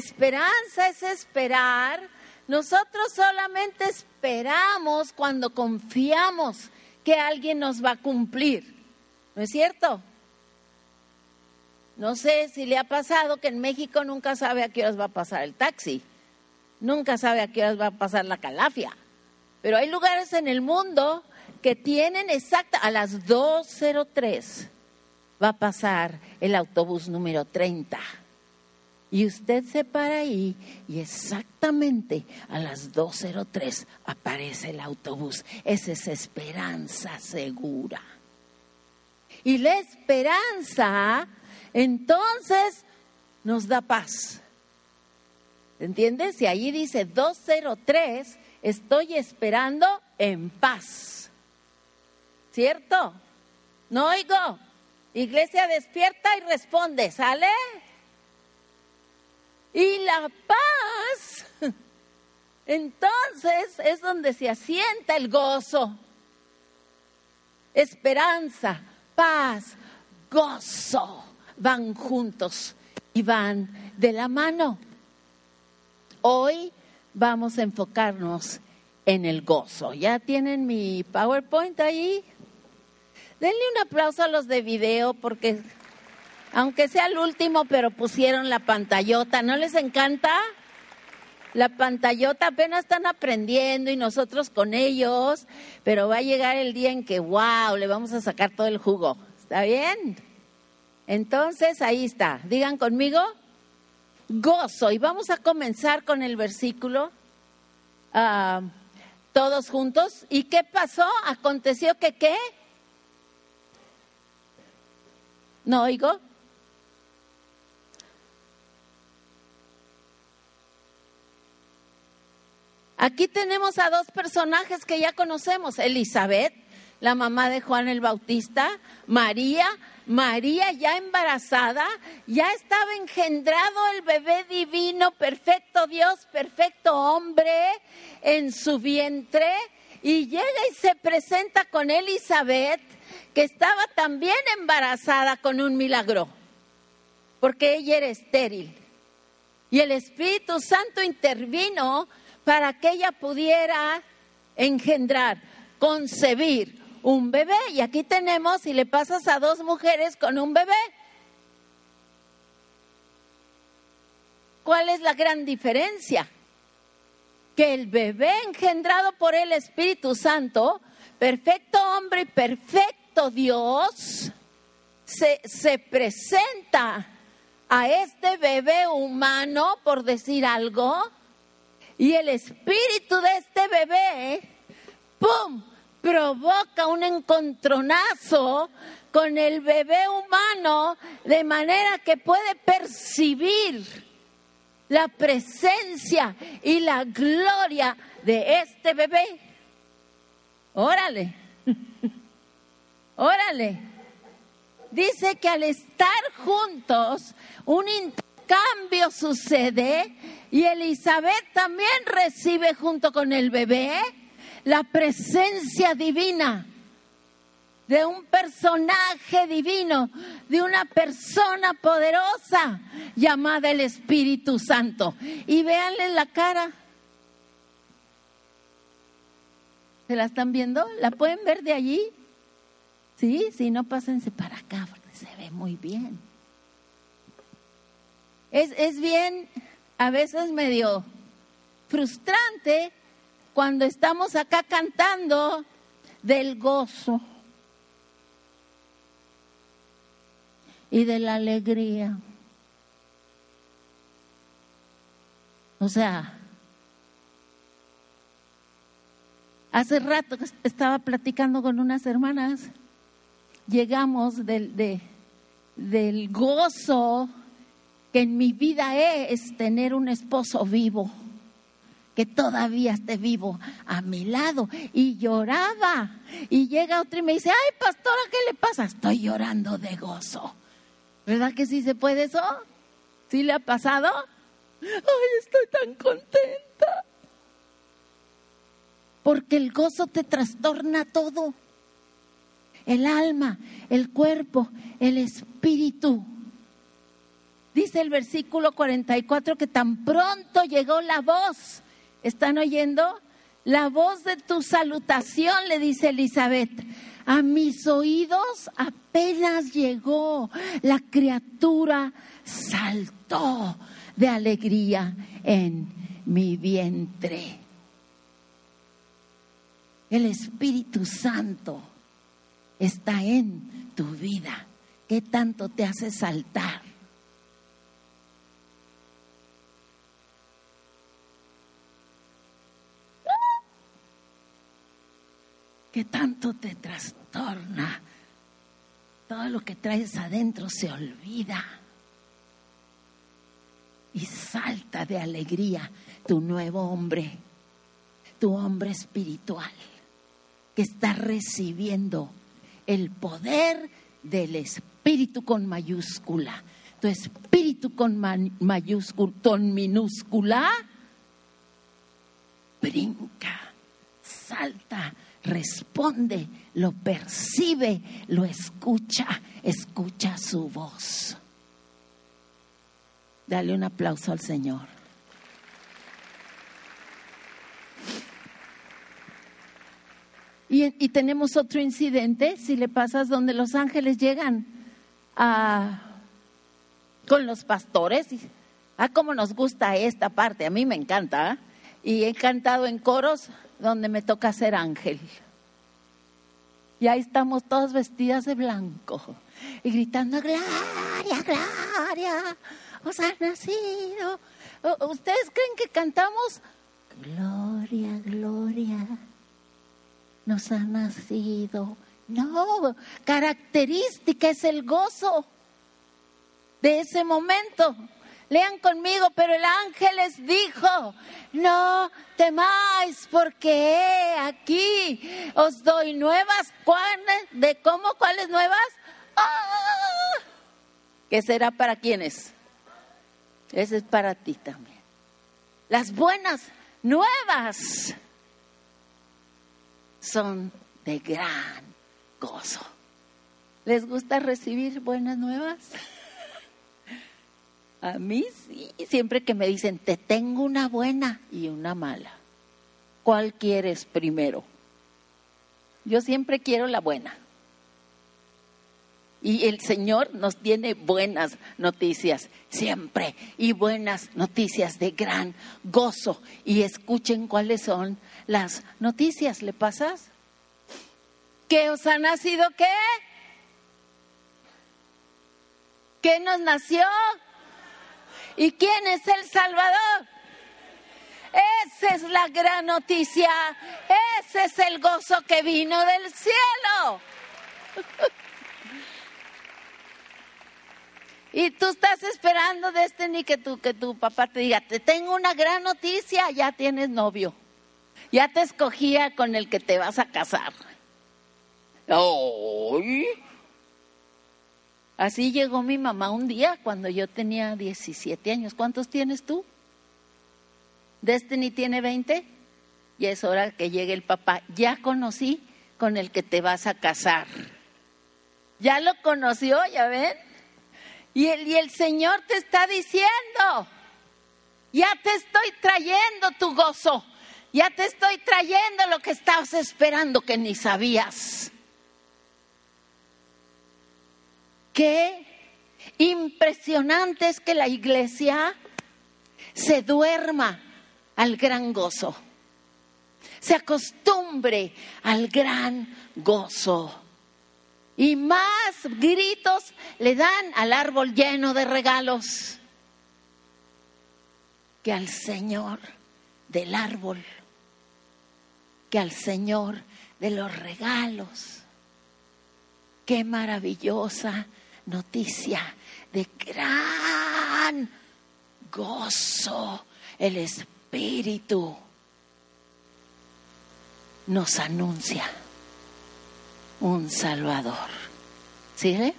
esperanza es esperar. Nosotros solamente esperamos cuando confiamos que alguien nos va a cumplir. ¿No es cierto? No sé si le ha pasado que en México nunca sabe a qué horas va a pasar el taxi, nunca sabe a qué horas va a pasar la calafia, pero hay lugares en el mundo que tienen exacta, a las 2.03 va a pasar el autobús número 30. Y usted se para ahí y exactamente a las 2.03 aparece el autobús. Esa es esperanza segura. Y la esperanza entonces nos da paz. ¿Entiendes? Y ahí dice 203, estoy esperando en paz. ¿Cierto? No oigo. Iglesia despierta y responde, ¿sale? Y la paz, entonces es donde se asienta el gozo, esperanza, paz, gozo, van juntos y van de la mano. Hoy vamos a enfocarnos en el gozo. ¿Ya tienen mi PowerPoint ahí? Denle un aplauso a los de video porque aunque sea el último, pero pusieron la pantallota, ¿no les encanta? La pantallota apenas están aprendiendo y nosotros con ellos, pero va a llegar el día en que, wow, le vamos a sacar todo el jugo. ¿Está bien? Entonces, ahí está. Digan conmigo, gozo. Y vamos a comenzar con el versículo ah, todos juntos. ¿Y qué pasó? Aconteció que qué? No oigo. Aquí tenemos a dos personajes que ya conocemos, Elizabeth, la mamá de Juan el Bautista, María, María ya embarazada, ya estaba engendrado el bebé divino, perfecto Dios, perfecto hombre en su vientre, y llega y se presenta con Elizabeth, que estaba también embarazada con un milagro, porque ella era estéril. Y el Espíritu Santo intervino para que ella pudiera engendrar, concebir un bebé. Y aquí tenemos, si le pasas a dos mujeres con un bebé, ¿cuál es la gran diferencia? Que el bebé engendrado por el Espíritu Santo, perfecto hombre y perfecto Dios, se, se presenta a este bebé humano, por decir algo, y el espíritu de este bebé, ¡pum!, provoca un encontronazo con el bebé humano de manera que puede percibir la presencia y la gloria de este bebé. Órale, órale. Dice que al estar juntos, un intercambio sucede y Elizabeth también recibe junto con el bebé la presencia divina de un personaje divino, de una persona poderosa llamada el Espíritu Santo. Y véanle la cara. ¿Se la están viendo? ¿La pueden ver de allí? Sí, si no, pásense para acá porque se ve muy bien. Es, es bien a veces medio frustrante cuando estamos acá cantando del gozo y de la alegría. O sea, hace rato estaba platicando con unas hermanas, llegamos del, del gozo que en mi vida es tener un esposo vivo, que todavía esté vivo a mi lado. Y lloraba. Y llega otro y me dice, ay, pastora, ¿qué le pasa? Estoy llorando de gozo. ¿Verdad que sí se puede eso? ¿Sí le ha pasado? Ay, estoy tan contenta. Porque el gozo te trastorna todo. El alma, el cuerpo, el espíritu. Dice el versículo 44 que tan pronto llegó la voz. ¿Están oyendo? La voz de tu salutación, le dice Elizabeth. A mis oídos apenas llegó. La criatura saltó de alegría en mi vientre. El Espíritu Santo está en tu vida. ¿Qué tanto te hace saltar? ¿Qué tanto te trastorna? Todo lo que traes adentro se olvida y salta de alegría tu nuevo hombre, tu hombre espiritual, que está recibiendo el poder del espíritu con mayúscula. Tu espíritu con mayúscula, con minúscula, brinca, salta responde, lo percibe, lo escucha, escucha su voz. Dale un aplauso al Señor. Y, tenemos otro incidente, si le pasas donde los ángeles llegan con los pastores. Ah, cómo nos gusta esta parte, a mí me encanta. ¿eh? Y he cantado en coros donde me toca ser ángel. Y ahí estamos todas vestidas de blanco y gritando, Gloria, Gloria, os ha nacido. ¿Ustedes creen que cantamos? Gloria, Gloria, nos ha nacido. No, característica es el gozo de ese momento. Lean conmigo, pero el ángel les dijo, no temáis porque aquí os doy nuevas. ¿De cómo? ¿Cuáles nuevas? ¡Ah! ¿Qué será para quiénes? Ese es para ti también. Las buenas nuevas son de gran gozo. ¿Les gusta recibir buenas nuevas? A mí sí, siempre que me dicen, te tengo una buena y una mala. ¿Cuál quieres primero? Yo siempre quiero la buena. Y el Señor nos tiene buenas noticias, siempre, y buenas noticias de gran gozo. Y escuchen cuáles son las noticias. ¿Le pasas? ¿Qué os ha nacido qué? ¿Qué nos nació? ¿Y quién es el Salvador? Esa es la gran noticia. Ese es el gozo que vino del cielo. Y tú estás esperando de este ni que tu, que tu papá te diga, te tengo una gran noticia, ya tienes novio. Ya te escogía con el que te vas a casar. ¡Ay! Así llegó mi mamá un día cuando yo tenía 17 años. ¿Cuántos tienes tú? Destiny tiene 20 y es hora que llegue el papá. Ya conocí con el que te vas a casar. Ya lo conoció, ya ven. Y el, y el Señor te está diciendo, ya te estoy trayendo tu gozo, ya te estoy trayendo lo que estabas esperando que ni sabías. Qué impresionante es que la iglesia se duerma al gran gozo, se acostumbre al gran gozo. Y más gritos le dan al árbol lleno de regalos que al Señor del árbol, que al Señor de los regalos. Qué maravillosa noticia de gran gozo. El Espíritu nos anuncia un Salvador. ¿Sí?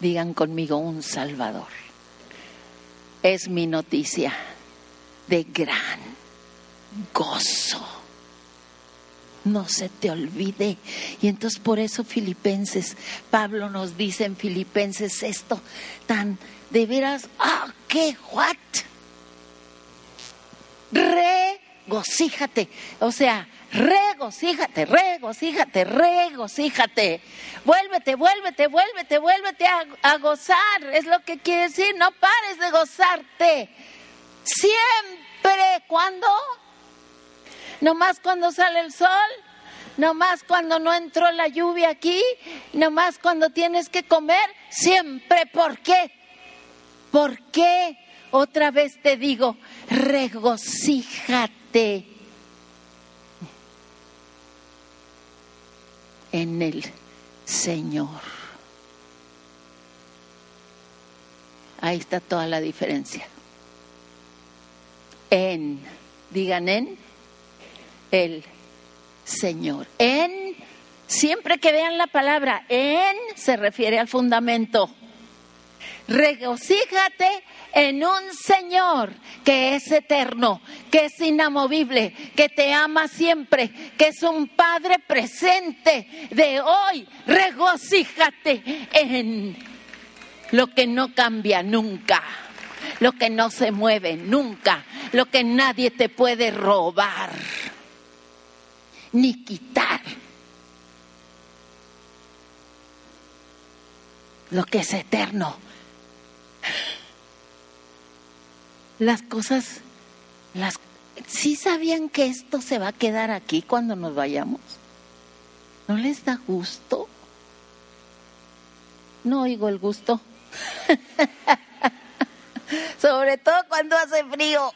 Digan conmigo un Salvador. Es mi noticia de gran gozo. No se te olvide. Y entonces por eso Filipenses, Pablo nos dice en Filipenses esto tan de veras, ah, qué, what? Regocíjate, o sea, regocíjate, regocíjate, regocíjate. Vuélvete, vuélvete, vuélvete, vuélvete a, a gozar, es lo que quiere decir, no pares de gozarte. Siempre, ¿cuándo? Nomás cuando sale el sol, nomás cuando no entró la lluvia aquí, nomás cuando tienes que comer, siempre. ¿Por qué? ¿Por qué? Otra vez te digo, regocíjate en el Señor. Ahí está toda la diferencia. En, digan en el Señor. En, siempre que vean la palabra en, se refiere al fundamento. Regocíjate en un Señor que es eterno, que es inamovible, que te ama siempre, que es un Padre presente de hoy. Regocíjate en lo que no cambia nunca, lo que no se mueve nunca, lo que nadie te puede robar ni quitar lo que es eterno. Las cosas, las, ¿sí sabían que esto se va a quedar aquí cuando nos vayamos? ¿No les da gusto? No oigo el gusto. Sobre todo cuando hace frío.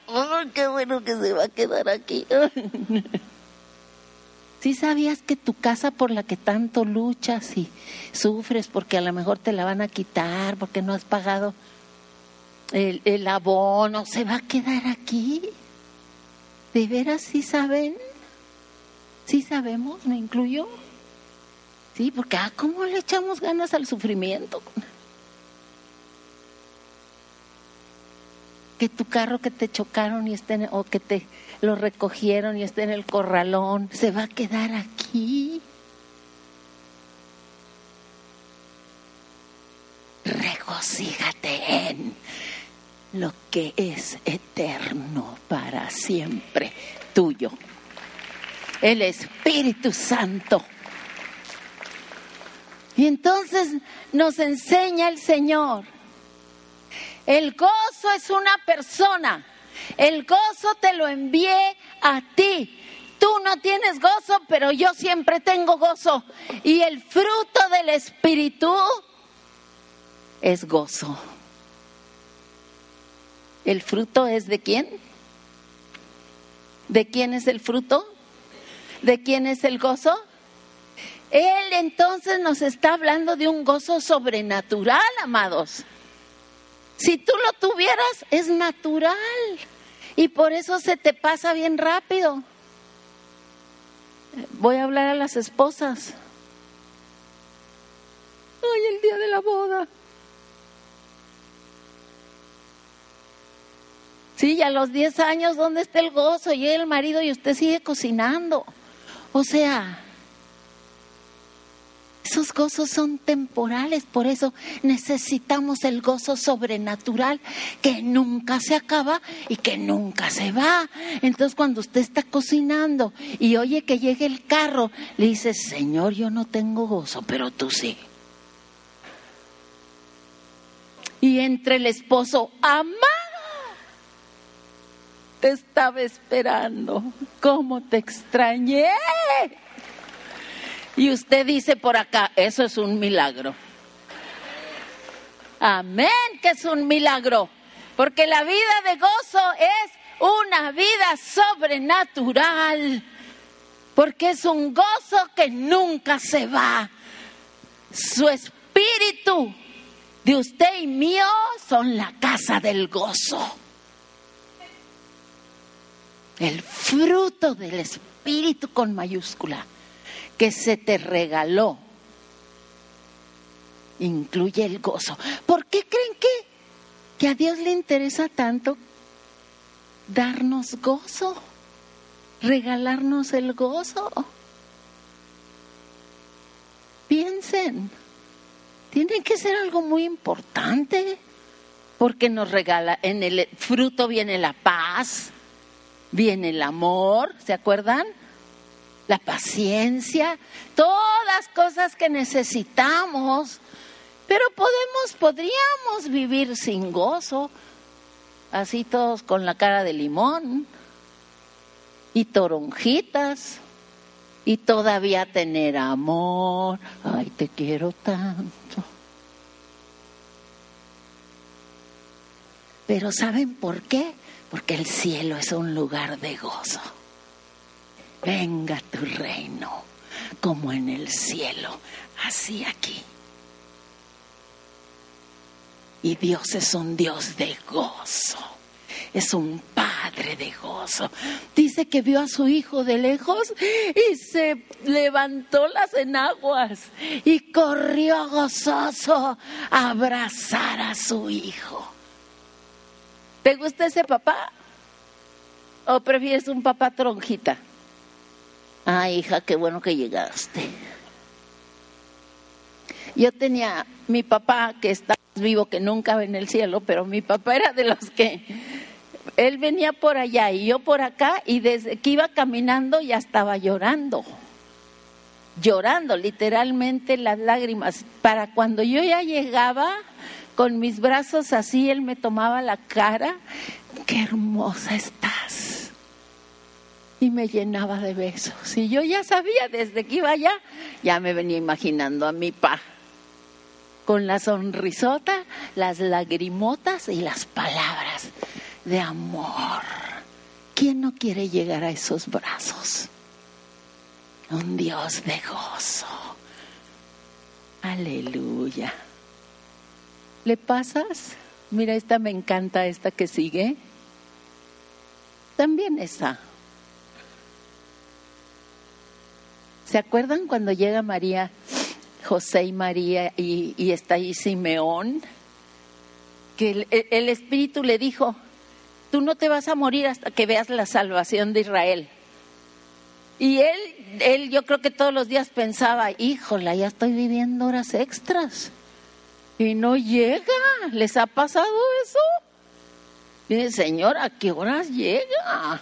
qué bueno que se va a quedar aquí! ¿Sí sabías que tu casa por la que tanto luchas y sufres porque a lo mejor te la van a quitar, porque no has pagado el, el abono, se va a quedar aquí? ¿De veras sí saben? ¿Sí sabemos? ¿Me incluyo? Sí, porque ah, ¿cómo le echamos ganas al sufrimiento? Que tu carro que te chocaron y o que te lo recogieron y está en el corralón, se va a quedar aquí. Regocíjate en lo que es eterno para siempre tuyo. El Espíritu Santo. Y entonces nos enseña el Señor. El gozo es una persona. El gozo te lo envié a ti. Tú no tienes gozo, pero yo siempre tengo gozo. Y el fruto del Espíritu es gozo. ¿El fruto es de quién? ¿De quién es el fruto? ¿De quién es el gozo? Él entonces nos está hablando de un gozo sobrenatural, amados. Si tú lo tuvieras, es natural. Y por eso se te pasa bien rápido. Voy a hablar a las esposas. Ay, el día de la boda. Sí, y a los 10 años, ¿dónde está el gozo? Y el marido y usted sigue cocinando. O sea, esos gozos son temporales, por eso necesitamos el gozo sobrenatural que nunca se acaba y que nunca se va. Entonces cuando usted está cocinando y oye que llegue el carro, le dice, Señor, yo no tengo gozo, pero tú sí. Y entre el esposo, amá, te estaba esperando, ¿cómo te extrañé? Y usted dice por acá, eso es un milagro. Amén, que es un milagro. Porque la vida de gozo es una vida sobrenatural. Porque es un gozo que nunca se va. Su espíritu de usted y mío son la casa del gozo. El fruto del espíritu con mayúscula que se te regaló incluye el gozo. ¿Por qué creen que, que a Dios le interesa tanto darnos gozo? Regalarnos el gozo. piensen. Tiene que ser algo muy importante, porque nos regala, en el fruto viene la paz, viene el amor, ¿se acuerdan? La paciencia, todas cosas que necesitamos. Pero podemos, podríamos vivir sin gozo, así todos con la cara de limón y toronjitas y todavía tener amor. Ay, te quiero tanto. Pero ¿saben por qué? Porque el cielo es un lugar de gozo. Venga tu reino, como en el cielo, así aquí. Y Dios es un Dios de gozo es un padre de gozo. Dice que vio a su hijo de lejos y se levantó las enaguas y corrió gozoso a abrazar a su hijo. ¿Te gusta ese papá? ¿O prefieres un papá tronjita? Ah, hija, qué bueno que llegaste. Yo tenía mi papá que está vivo, que nunca en el cielo, pero mi papá era de los que él venía por allá y yo por acá y desde que iba caminando ya estaba llorando. Llorando, literalmente las lágrimas. Para cuando yo ya llegaba con mis brazos así, él me tomaba la cara. Qué hermosa estás. Y me llenaba de besos. Y yo ya sabía desde que iba allá, ya me venía imaginando a mi pa con la sonrisota, las lagrimotas y las palabras de amor. ¿Quién no quiere llegar a esos brazos? Un Dios de gozo. Aleluya. ¿Le pasas? Mira, esta me encanta, esta que sigue. También esa. ¿Se acuerdan cuando llega María, José y María y, está ahí Simeón? Que el Espíritu le dijo, tú no te vas a morir hasta que veas la salvación de Israel. Y él, él yo creo que todos los días pensaba, híjola, ya estoy viviendo horas extras. Y no llega, ¿les ha pasado eso? Dice, Señor, ¿a qué horas llega?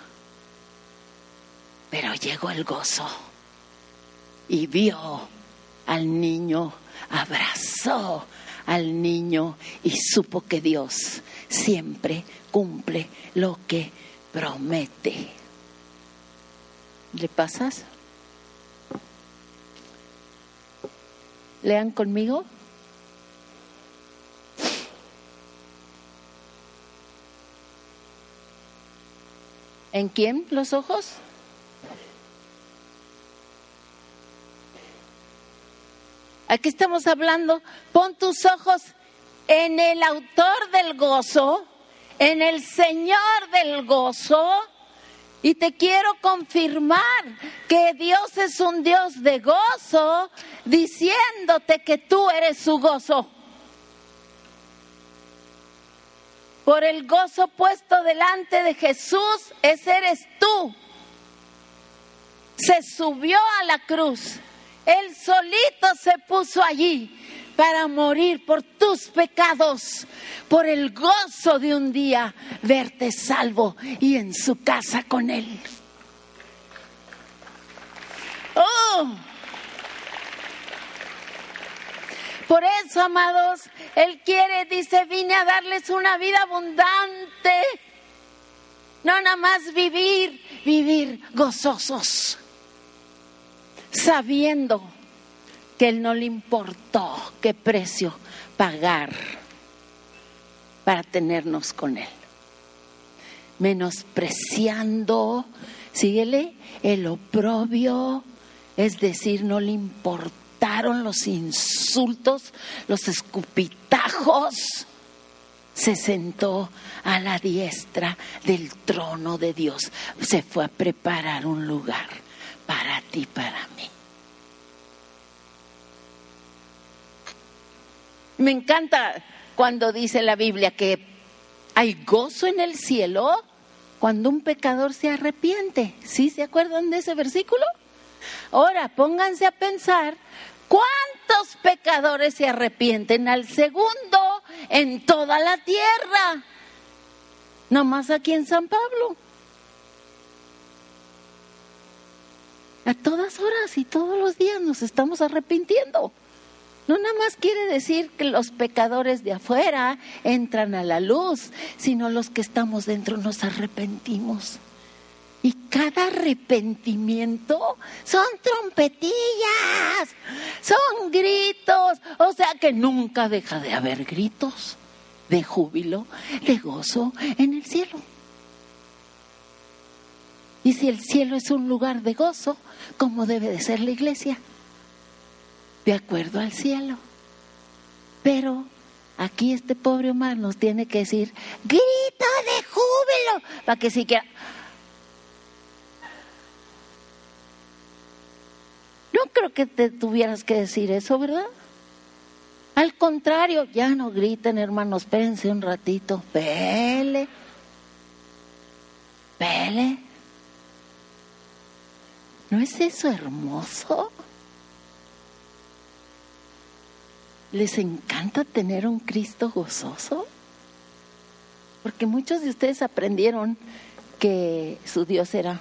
Pero llegó el gozo y vio al niño, abrazó al niño y supo que Dios siempre cumple lo que promete. ¿Le pasas? Lean conmigo. ¿En quién los ojos? Aquí estamos hablando, pon tus ojos en el autor del gozo, en el Señor del gozo, y te quiero confirmar que Dios es un Dios de gozo, diciéndote que tú eres su gozo. Por el gozo puesto delante de Jesús, ese eres tú. Se subió a la cruz él solito se puso allí para morir por tus pecados, por el gozo de un día verte salvo y en su casa con Él. Oh. Por eso, amados, Él quiere, dice, vine a darles una vida abundante. No nada más vivir, vivir gozosos sabiendo que Él no le importó qué precio pagar para tenernos con Él. Menospreciando, síguele, el oprobio, es decir, no le importaron los insultos, los escupitajos. Se sentó a la diestra del trono de Dios. Se fue a preparar un lugar para ti, para mí. Me encanta cuando dice la Biblia que hay gozo en el cielo cuando un pecador se arrepiente. ¿Sí se acuerdan de ese versículo? Ahora, pónganse a pensar cuánto ¿Cuántos pecadores se arrepienten al segundo en toda la tierra? No más aquí en San Pablo. A todas horas y todos los días nos estamos arrepintiendo. No nada más quiere decir que los pecadores de afuera entran a la luz, sino los que estamos dentro nos arrepentimos. Y cada arrepentimiento son trompetillas, son gritos, o sea que nunca deja de haber gritos de júbilo, de gozo en el cielo. Y si el cielo es un lugar de gozo, ¿cómo debe de ser la iglesia? De acuerdo al cielo. Pero aquí este pobre Omar nos tiene que decir, grito de júbilo, para que siquiera... No creo que te tuvieras que decir eso, ¿verdad? Al contrario, ya no griten, hermanos, espérense un ratito, pele, pele. ¿No es eso hermoso? ¿Les encanta tener un Cristo gozoso? Porque muchos de ustedes aprendieron que su Dios era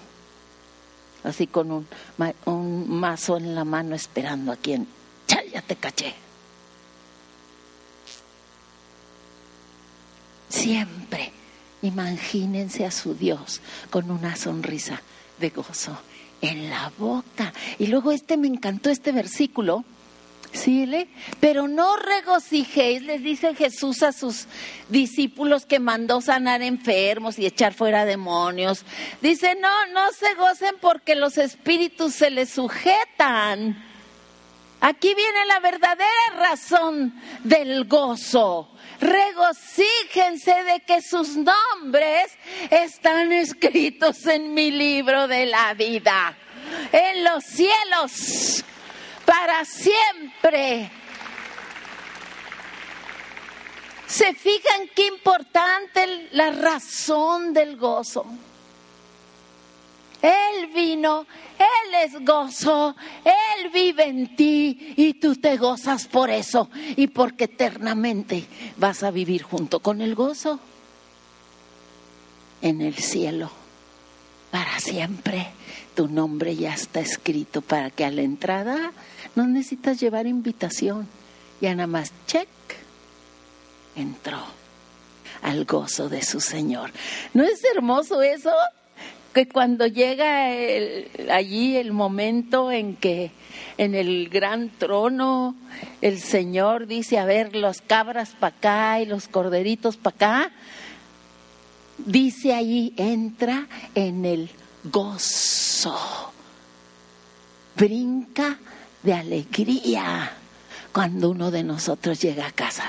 así con un, mazo en la mano esperando a quien, ya te caché. Siempre imagínense a su Dios con una sonrisa de gozo en la boca. Y luego este me encantó este versículo. ¿Sí? Pero no regocijéis, les dice Jesús a sus discípulos que mandó sanar enfermos y echar fuera demonios. Dice, no, no se gocen porque los espíritus se les sujetan. Aquí viene la verdadera razón del gozo. Regocíjense de que sus nombres están escritos en mi libro de la vida, en los cielos, para siempre. ¿Se fijan qué importante la razón del gozo? Él vino, Él es gozo, Él vive en ti y tú te gozas por eso y porque eternamente vas a vivir junto con el gozo en el cielo para siempre. Tu nombre ya está escrito para que a la entrada no necesitas llevar invitación, ya nada más check, entró al gozo de su Señor. ¿No es hermoso eso? Que cuando llega allí el momento en que en el gran trono el Señor dice, a ver, los cabras para acá y los corderitos para acá, dice allí, entra en el gozo, brinca de alegría cuando uno de nosotros llega a casa.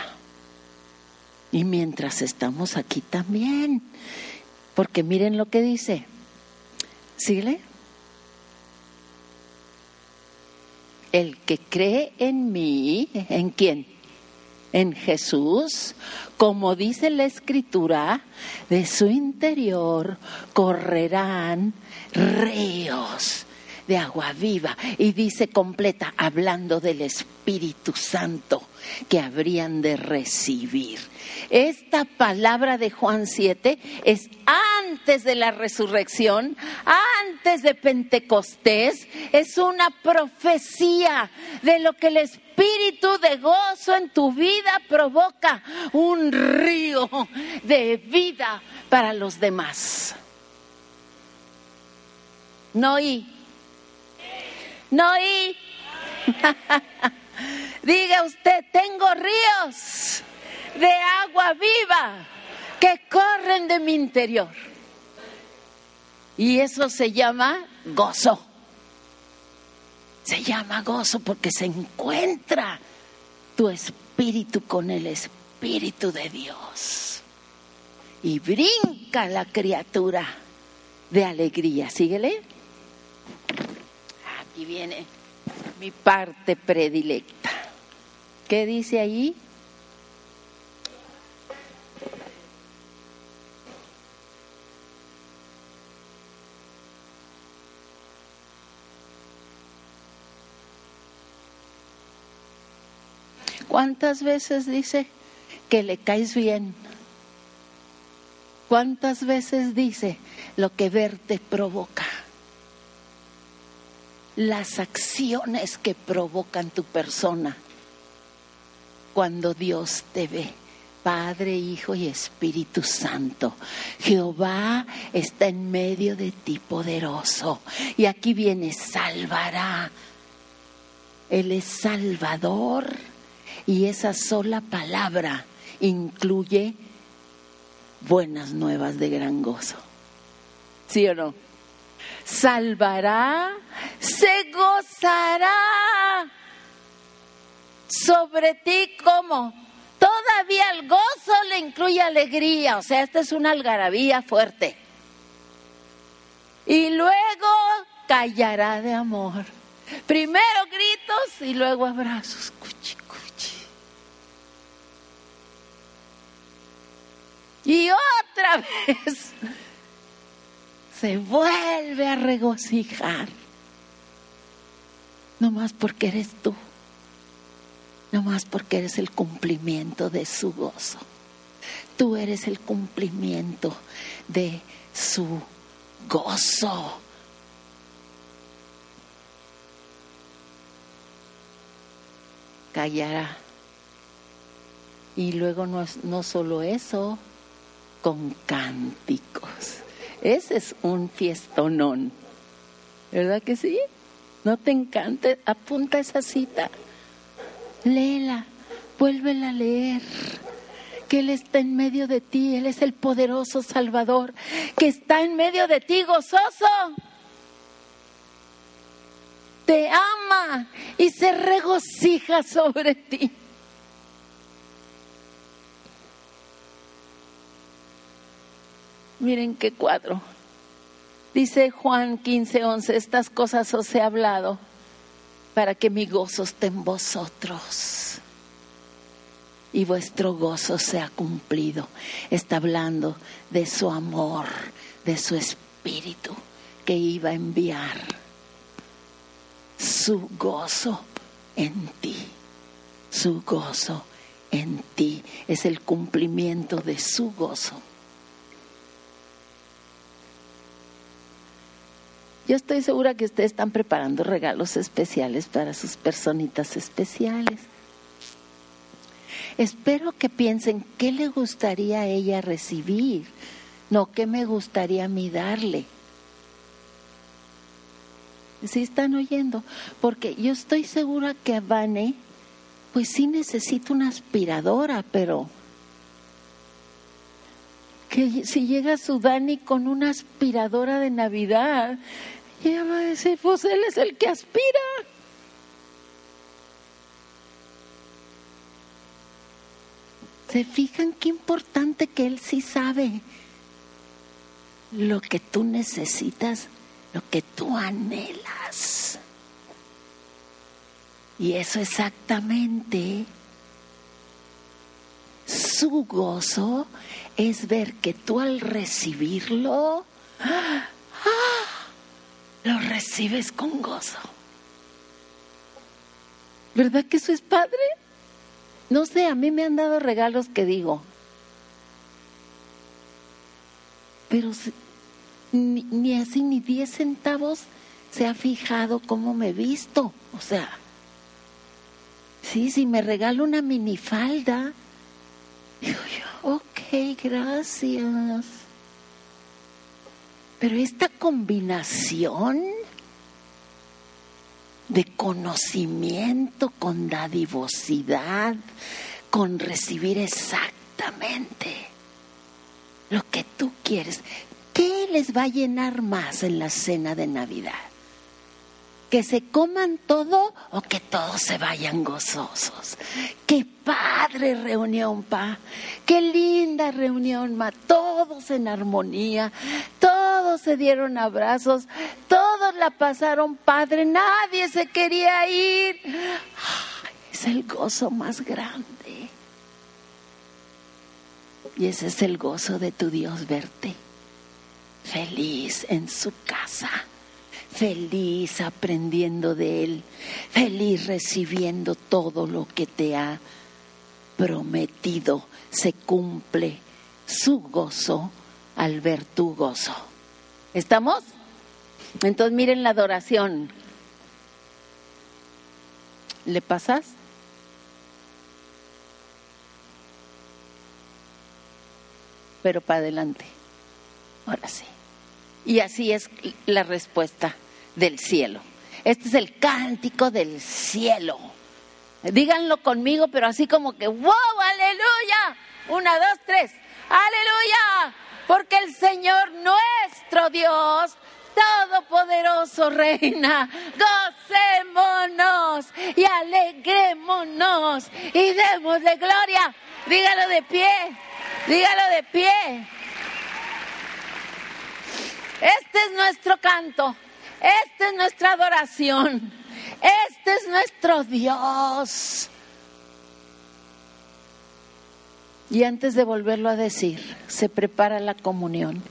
Y mientras estamos aquí también, porque miren lo que dice, ¿Síguele? El que cree en mí, ¿en quién? En Jesús, como dice la escritura, de su interior correrán ríos de agua viva. Y dice completa, hablando del Espíritu Santo que habrían de recibir. Esta palabra de Juan 7 es antes de la resurrección, antes de Pentecostés, es una profecía de lo que el espíritu de gozo en tu vida provoca, un río de vida para los demás. No y no y Diga usted, tengo ríos de agua viva que corren de mi interior. Y eso se llama gozo. Se llama gozo porque se encuentra tu espíritu con el espíritu de Dios. Y brinca la criatura de alegría. Síguele. Aquí viene mi parte predilecta. ¿Qué dice ahí? ¿Cuántas veces dice que le caes bien? ¿Cuántas veces dice lo que verte provoca? Las acciones que provocan tu persona cuando Dios te ve. Padre, Hijo y Espíritu Santo. Jehová está en medio de ti poderoso. Y aquí viene, salvará. Él es Salvador. Y esa sola palabra incluye buenas nuevas de gran gozo. ¿Sí o no? Salvará, se gozará sobre ti como todavía el gozo le incluye alegría, o sea, esta es una algarabía fuerte. Y luego callará de amor. Primero gritos y luego abrazos. Cuchi, cuchi. Y otra vez se vuelve a regocijar. No más porque eres tú no más porque eres el cumplimiento de su gozo. Tú eres el cumplimiento de su gozo. Callará. Y luego no, no solo eso, con cánticos. Ese es un fiestonón. ¿Verdad que sí? ¿No te encanta? Apunta esa cita léela, vuélvela a leer. Que Él está en medio de ti, Él es el poderoso Salvador, que está en medio de ti gozoso. Te ama y se regocija sobre ti. Miren qué cuadro. Dice Juan 15, 11, estas cosas os he hablado para que mi gozo esté en vosotros y vuestro gozo sea cumplido. Está hablando de su amor, de su espíritu que iba a enviar su gozo en ti, su gozo en ti es el cumplimiento de su gozo. Yo estoy segura que ustedes están preparando regalos especiales para sus personitas especiales. Espero que piensen qué le gustaría a ella recibir, no qué me gustaría a mí darle. ¿Sí están oyendo? Porque yo estoy segura que Vane, pues sí necesita una aspiradora, pero que si llega su Dani con una aspiradora de Navidad, y ella va a decir, pues Él es el que aspira. ¿Se fijan qué importante que Él sí sabe lo que tú necesitas, lo que tú anhelas? Y eso exactamente su gozo es ver que tú al recibirlo, ¡ah! Lo recibes con gozo. ¿Verdad que eso es padre? No sé, a mí me han dado regalos que digo, pero ni, ni así ni 10 centavos se ha fijado cómo me he visto. O sea, sí, si me regalo una minifalda, digo yo, ok, gracias. Pero esta combinación de conocimiento con dadivosidad, con recibir exactamente lo que tú quieres, ¿qué les va a llenar más en la cena de Navidad? Que se coman todo o que todos se vayan gozosos. Qué padre reunión, pa. Qué linda reunión, ma. Todos en armonía, todos se dieron abrazos, todos la pasaron padre, nadie se quería ir. es el gozo más grande. Y ese es el gozo de tu Dios verte feliz en su casa feliz aprendiendo de Él, feliz recibiendo todo lo que te ha prometido se cumple su gozo al ver tu gozo. ¿Estamos? Entonces miren la adoración. ¿Le pasas? Pero para adelante. Ahora sí. Y así es la respuesta del cielo. Este es el cántico del cielo. Díganlo conmigo, pero así como que, wow, aleluya. Una, dos, tres. Aleluya. Porque el Señor nuestro Dios Todopoderoso reina, gocémonos y alegrémonos y démosle gloria. Dígalo de pie, dígalo de pie. Este es nuestro canto, esta es nuestra adoración, este es nuestro Dios. Y antes de volverlo a decir, se prepara la comunión.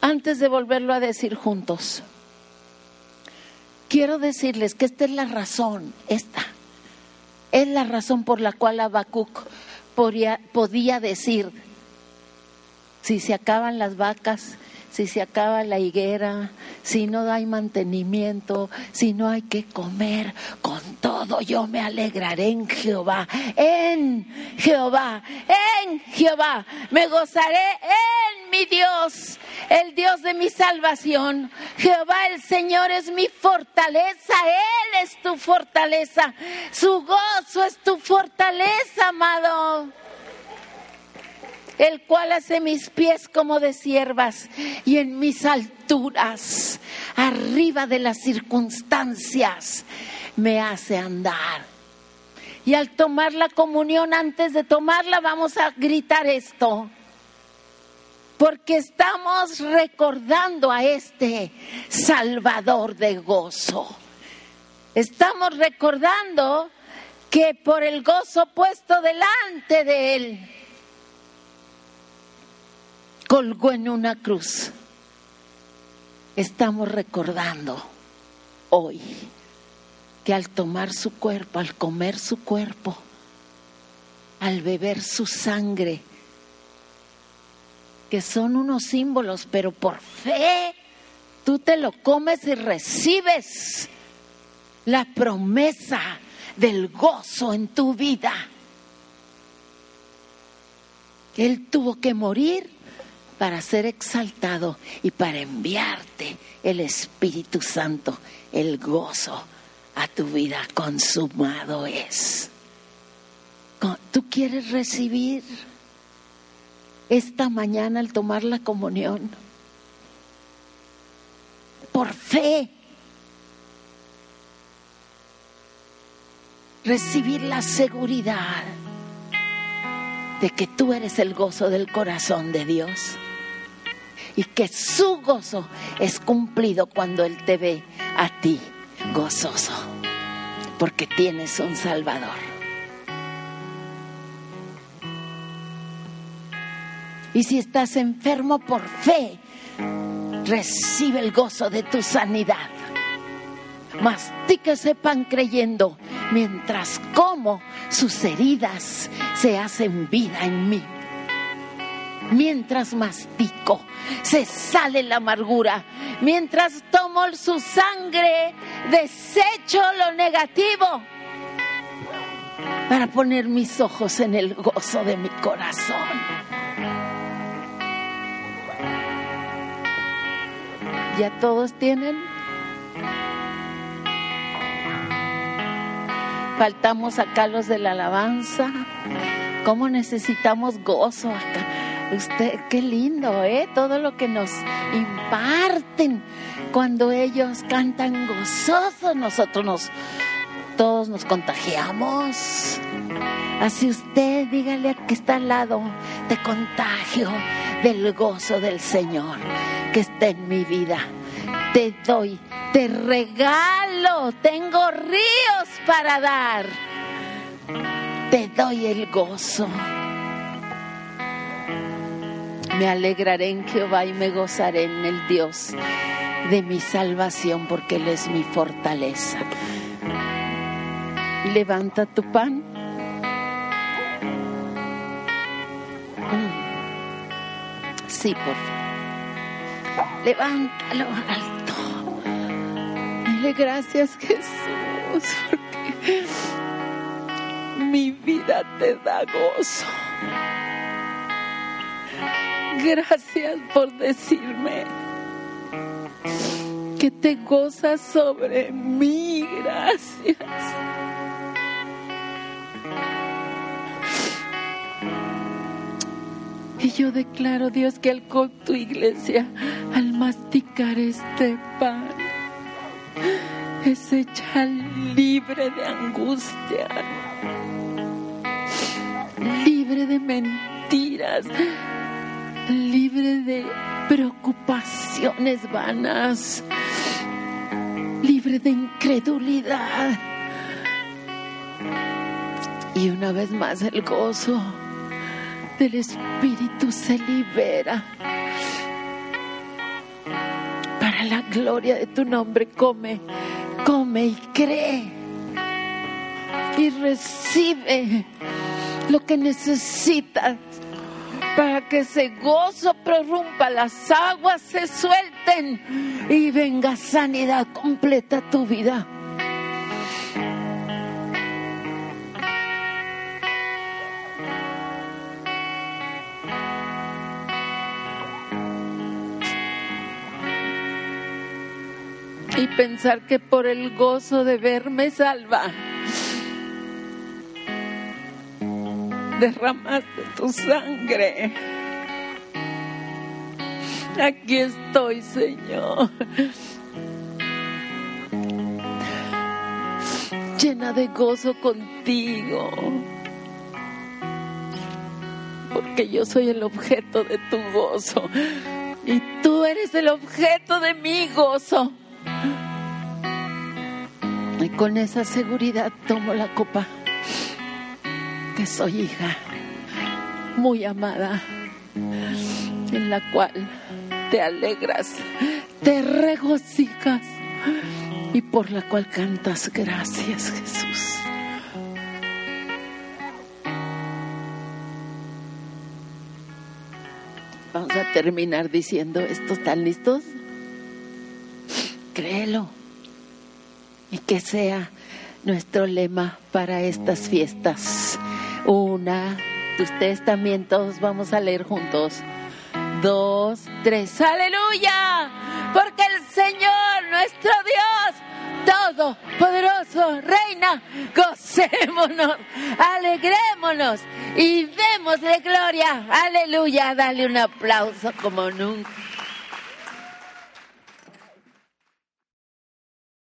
Antes de volverlo a decir juntos, quiero decirles que esta es la razón, esta es la razón por la cual Habacuc podía, podía decir, si se acaban las vacas, si se acaba la higuera, si no hay mantenimiento, si no hay que comer, con todo yo me alegraré en Jehová, en Jehová, en Jehová, me gozaré en mi Dios, el Dios de mi salvación. Jehová el Señor es mi fortaleza, Él es tu fortaleza, su gozo es tu fortaleza, amado el cual hace mis pies como de siervas y en mis alturas, arriba de las circunstancias, me hace andar. Y al tomar la comunión, antes de tomarla, vamos a gritar esto. Porque estamos recordando a este Salvador de gozo. Estamos recordando que por el gozo puesto delante de Él, colgó en una cruz. Estamos recordando hoy que al tomar su cuerpo, al comer su cuerpo, al beber su sangre, que son unos símbolos, pero por fe tú te lo comes y recibes la promesa del gozo en tu vida. Él tuvo que morir para ser exaltado y para enviarte el Espíritu Santo, el gozo a tu vida consumado es. ¿Tú quieres recibir esta mañana al tomar la comunión? Por fe. Recibir la seguridad de que tú eres el gozo del corazón de Dios y que su gozo es cumplido cuando Él te ve a ti gozoso, porque tienes un Salvador. Y si estás enfermo por fe, recibe el gozo de tu sanidad. Mastica ese pan creyendo, mientras como sus heridas se hacen vida en mí mientras mastico, se sale la amargura. Mientras tomo su sangre, desecho lo negativo para poner mis ojos en el gozo de mi corazón. ¿Ya todos tienen? Faltamos acá los de la alabanza. ¿Cómo necesitamos gozo acá? Usted, qué lindo, ¿eh? Todo lo que nos imparten cuando ellos cantan gozosos, nosotros nos, todos nos contagiamos. Así usted, dígale a que está al lado, te contagio del gozo del Señor que está en mi vida. Te doy, te regalo, tengo ríos para dar. Te doy el gozo. Me alegraré en Jehová y me gozaré en el Dios de mi salvación, porque Él es mi fortaleza. Levanta tu pan. Sí, por favor. Levántalo alto. Dile gracias, Jesús, porque mi vida te da gozo. Gracias por decirme que te gozas sobre mí. Gracias. Y yo declaro, Dios, que al con tu iglesia, al masticar este pan, es hecha libre de angustia, libre de mentiras, libre de preocupaciones vanas, libre de incredulidad. Y una vez más el gozo del Espíritu se libera. Para la gloria de tu nombre, come, come y cree. Y recibe lo que necesitas para que ese gozo prorrumpa, las aguas se suelten y venga sanidad completa tu vida. y pensar que por el gozo de verme salva, derramaste tu sangre. Aquí estoy, Señor. Llena de gozo contigo. Porque yo soy el objeto de tu gozo. Y tú eres el objeto de mi gozo. Y con esa seguridad tomo la copa, que soy hija muy amada, en la cual te alegras, te regocijas y por la cual cantas gracias Jesús. Vamos a terminar diciendo esto, ¿están listos? créelo. Y que sea nuestro lema para estas fiestas. Una, ustedes también todos vamos a leer juntos. Dos, tres, aleluya. Porque el Señor, nuestro Dios, Todopoderoso, Reina, gocémonos, alegrémonos y démosle gloria. Aleluya. Dale un aplauso como nunca.